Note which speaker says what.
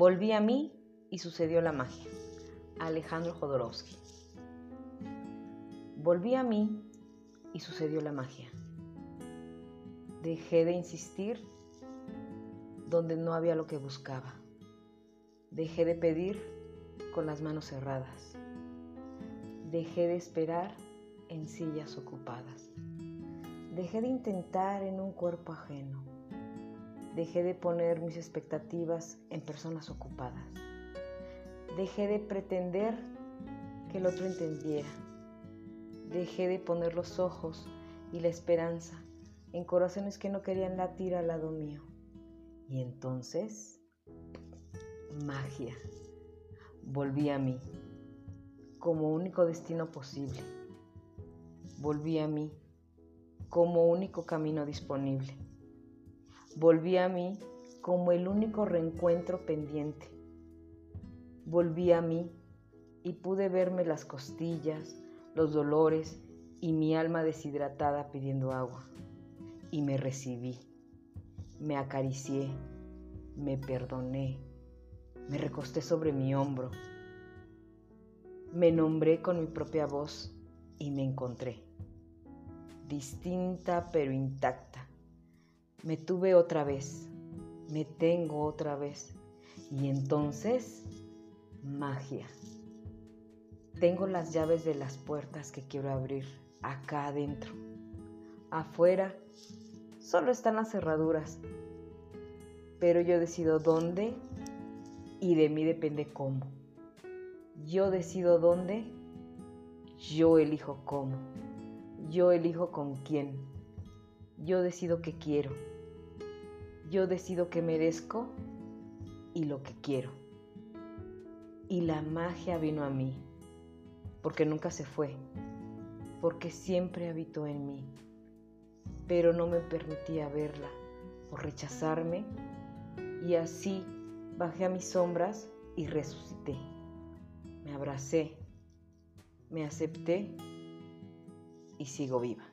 Speaker 1: Volví a mí y sucedió la magia. Alejandro Jodorowsky. Volví a mí y sucedió la magia. Dejé de insistir donde no había lo que buscaba. Dejé de pedir con las manos cerradas. Dejé de esperar en sillas ocupadas. Dejé de intentar en un cuerpo ajeno. Dejé de poner mis expectativas en personas ocupadas. Dejé de pretender que el otro entendiera. Dejé de poner los ojos y la esperanza en corazones que no querían latir al lado mío. Y entonces, magia, volví a mí como único destino posible. Volví a mí como único camino disponible. Volví a mí como el único reencuentro pendiente. Volví a mí y pude verme las costillas, los dolores y mi alma deshidratada pidiendo agua. Y me recibí, me acaricié, me perdoné, me recosté sobre mi hombro, me nombré con mi propia voz y me encontré, distinta pero intacta. Me tuve otra vez, me tengo otra vez. Y entonces, magia. Tengo las llaves de las puertas que quiero abrir acá adentro. Afuera solo están las cerraduras, pero yo decido dónde y de mí depende cómo. Yo decido dónde, yo elijo cómo, yo elijo con quién, yo decido qué quiero, yo decido qué merezco y lo que quiero. Y la magia vino a mí porque nunca se fue, porque siempre habitó en mí, pero no me permitía verla por rechazarme y así bajé a mis sombras y resucité. Me abracé, me acepté y sigo viva.